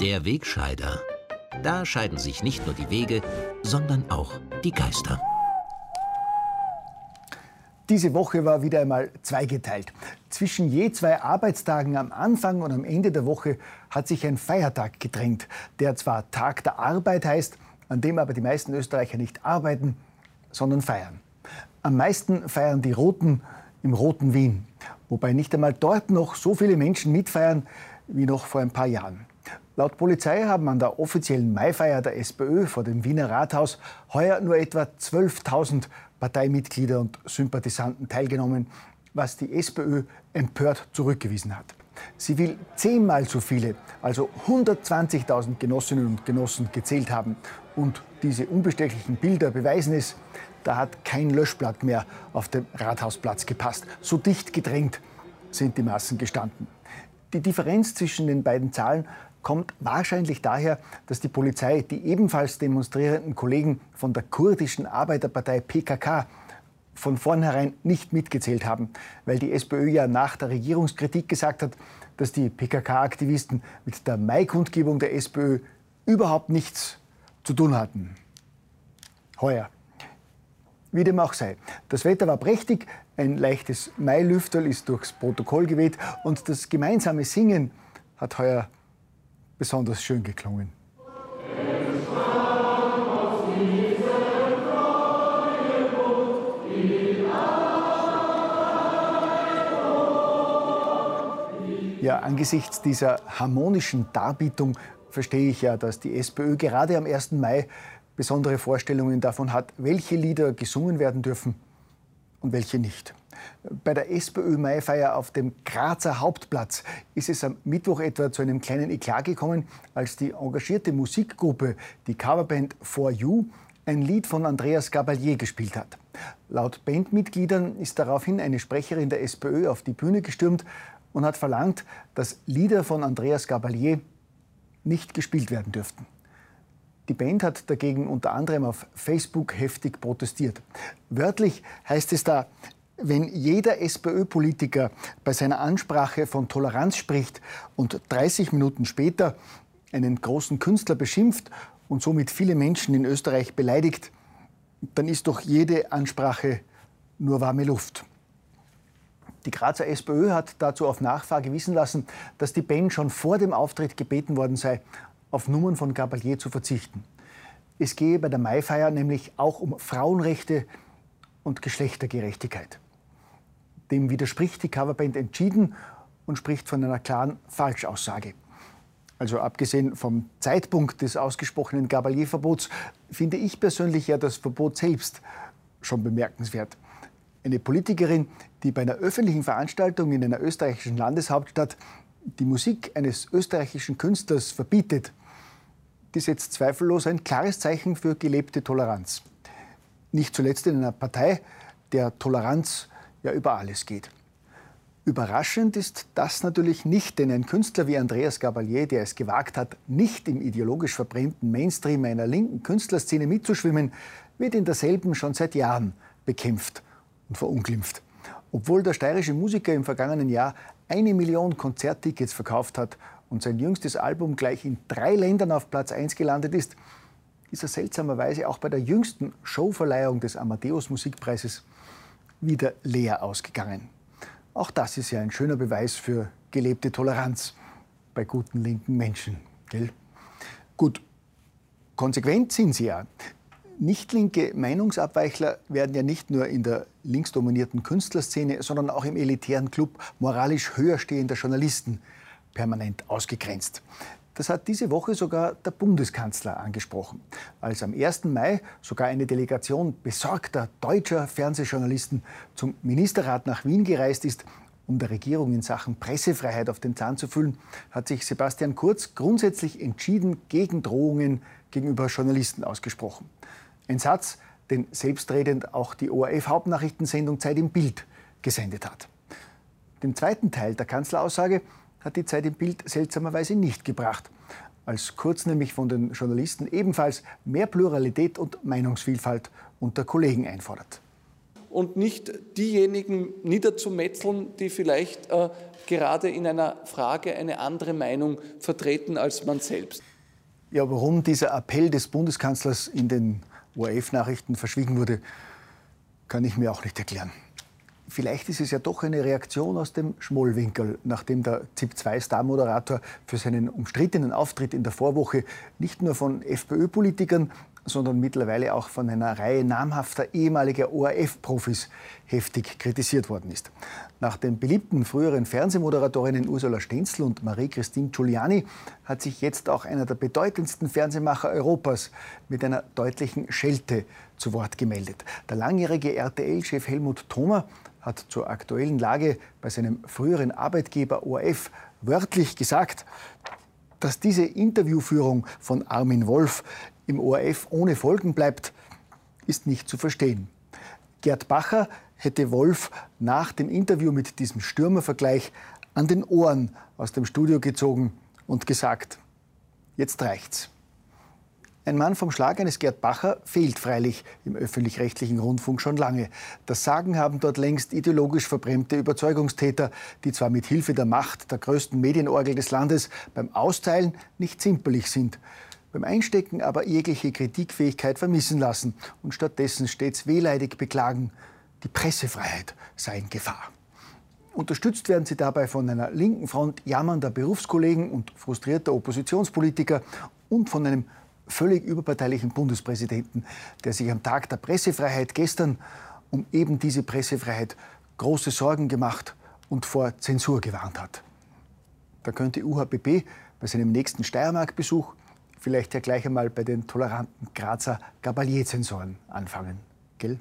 Der Wegscheider. Da scheiden sich nicht nur die Wege, sondern auch die Geister. Diese Woche war wieder einmal zweigeteilt. Zwischen je zwei Arbeitstagen am Anfang und am Ende der Woche hat sich ein Feiertag gedrängt, der zwar Tag der Arbeit heißt, an dem aber die meisten Österreicher nicht arbeiten, sondern feiern. Am meisten feiern die Roten im roten Wien, wobei nicht einmal dort noch so viele Menschen mitfeiern wie noch vor ein paar Jahren. Laut Polizei haben an der offiziellen Maifeier der SPÖ vor dem Wiener Rathaus heuer nur etwa 12.000 Parteimitglieder und Sympathisanten teilgenommen, was die SPÖ empört zurückgewiesen hat. Sie will zehnmal so viele, also 120.000 Genossinnen und Genossen gezählt haben. Und diese unbestechlichen Bilder beweisen es, da hat kein Löschblatt mehr auf dem Rathausplatz gepasst. So dicht gedrängt sind die Massen gestanden. Die Differenz zwischen den beiden Zahlen kommt wahrscheinlich daher, dass die Polizei die ebenfalls demonstrierenden Kollegen von der kurdischen Arbeiterpartei PKK von vornherein nicht mitgezählt haben, weil die SPÖ ja nach der Regierungskritik gesagt hat, dass die PKK-Aktivisten mit der Mai-Kundgebung der SPÖ überhaupt nichts zu tun hatten. Heuer. Wie dem auch sei. Das Wetter war prächtig, ein leichtes Mailüfterl ist durchs Protokoll geweht und das gemeinsame Singen hat heuer besonders schön geklungen. Ja, angesichts dieser harmonischen Darbietung verstehe ich ja, dass die SPÖ gerade am 1. Mai besondere Vorstellungen davon hat, welche Lieder gesungen werden dürfen und welche nicht. Bei der SPÖ-Maifeier auf dem Grazer Hauptplatz ist es am Mittwoch etwa zu einem kleinen Eklat gekommen, als die engagierte Musikgruppe, die Coverband For You, ein Lied von Andreas Gabalier gespielt hat. Laut Bandmitgliedern ist daraufhin eine Sprecherin der SPÖ auf die Bühne gestürmt und hat verlangt, dass Lieder von Andreas Gabalier nicht gespielt werden dürften. Die Band hat dagegen unter anderem auf Facebook heftig protestiert. Wörtlich heißt es da, wenn jeder SPÖ-Politiker bei seiner Ansprache von Toleranz spricht und 30 Minuten später einen großen Künstler beschimpft und somit viele Menschen in Österreich beleidigt, dann ist doch jede Ansprache nur warme Luft. Die Grazer SPÖ hat dazu auf Nachfrage wissen lassen, dass die Band schon vor dem Auftritt gebeten worden sei, auf Nummern von Gabalier zu verzichten. Es gehe bei der Maifeier nämlich auch um Frauenrechte und Geschlechtergerechtigkeit. Dem widerspricht die Coverband entschieden und spricht von einer klaren Falschaussage. Also abgesehen vom Zeitpunkt des ausgesprochenen Gabalier-Verbots finde ich persönlich ja das Verbot selbst schon bemerkenswert. Eine Politikerin, die bei einer öffentlichen Veranstaltung in einer österreichischen Landeshauptstadt die Musik eines österreichischen Künstlers verbietet, die setzt zweifellos ein klares Zeichen für gelebte Toleranz. Nicht zuletzt in einer Partei, der Toleranz ja über alles geht. Überraschend ist das natürlich nicht, denn ein Künstler wie Andreas Gabalier, der es gewagt hat, nicht im ideologisch verbrennten Mainstream einer linken Künstlerszene mitzuschwimmen, wird in derselben schon seit Jahren bekämpft und verunglimpft. Obwohl der steirische Musiker im vergangenen Jahr eine Million Konzerttickets verkauft hat und sein jüngstes Album gleich in drei Ländern auf Platz 1 gelandet ist, ist er seltsamerweise auch bei der jüngsten Showverleihung des Amadeus Musikpreises wieder leer ausgegangen. Auch das ist ja ein schöner Beweis für gelebte Toleranz bei guten linken Menschen. Gell? Gut, konsequent sind sie ja. Nicht-linke Meinungsabweichler werden ja nicht nur in der linksdominierten Künstlerszene, sondern auch im elitären Club moralisch höher stehender Journalisten permanent ausgegrenzt. Das hat diese Woche sogar der Bundeskanzler angesprochen, als am 1. Mai sogar eine Delegation besorgter deutscher Fernsehjournalisten zum Ministerrat nach Wien gereist ist, um der Regierung in Sachen Pressefreiheit auf den Zahn zu füllen, hat sich Sebastian Kurz grundsätzlich entschieden gegen Drohungen gegenüber Journalisten ausgesprochen. Ein Satz, den selbstredend auch die ORF-Hauptnachrichtensendung Zeit im Bild gesendet hat. Den zweiten Teil der Kanzleraussage hat die Zeit im Bild seltsamerweise nicht gebracht. als kurz nämlich von den Journalisten ebenfalls mehr Pluralität und Meinungsvielfalt unter Kollegen einfordert. Und nicht diejenigen niederzumetzeln, die vielleicht äh, gerade in einer Frage eine andere Meinung vertreten als man selbst. Ja, warum dieser Appell des Bundeskanzlers in den ORF-Nachrichten verschwiegen wurde, kann ich mir auch nicht erklären. Vielleicht ist es ja doch eine Reaktion aus dem Schmollwinkel, nachdem der ZIP-2-Star-Moderator für seinen umstrittenen Auftritt in der Vorwoche nicht nur von FPÖ-Politikern, sondern mittlerweile auch von einer Reihe namhafter ehemaliger ORF-Profis heftig kritisiert worden ist. Nach den beliebten früheren Fernsehmoderatorinnen Ursula Stenzel und Marie-Christine Giuliani hat sich jetzt auch einer der bedeutendsten Fernsehmacher Europas mit einer deutlichen Schelte zu Wort gemeldet. Der langjährige RTL-Chef Helmut Thoma hat zur aktuellen Lage bei seinem früheren Arbeitgeber ORF wörtlich gesagt, dass diese Interviewführung von Armin Wolf im ORF ohne Folgen bleibt, ist nicht zu verstehen. Gerd Bacher hätte Wolf nach dem Interview mit diesem Stürmervergleich an den Ohren aus dem Studio gezogen und gesagt, jetzt reicht's. Ein Mann vom Schlag eines Gerd Bacher fehlt freilich im öffentlich-rechtlichen Rundfunk schon lange. Das Sagen haben dort längst ideologisch verbrämte Überzeugungstäter, die zwar mit Hilfe der Macht der größten Medienorgel des Landes beim Austeilen nicht zimperlich sind, beim Einstecken aber jegliche Kritikfähigkeit vermissen lassen und stattdessen stets wehleidig beklagen, die Pressefreiheit sei in Gefahr. Unterstützt werden sie dabei von einer linken Front jammernder Berufskollegen und frustrierter Oppositionspolitiker und von einem völlig überparteilichen Bundespräsidenten, der sich am Tag der Pressefreiheit gestern um eben diese Pressefreiheit große Sorgen gemacht und vor Zensur gewarnt hat. Da könnte UHPP bei seinem nächsten Steiermark-Besuch vielleicht ja gleich einmal bei den toleranten Grazer Gabalier-Zensoren anfangen. Gell?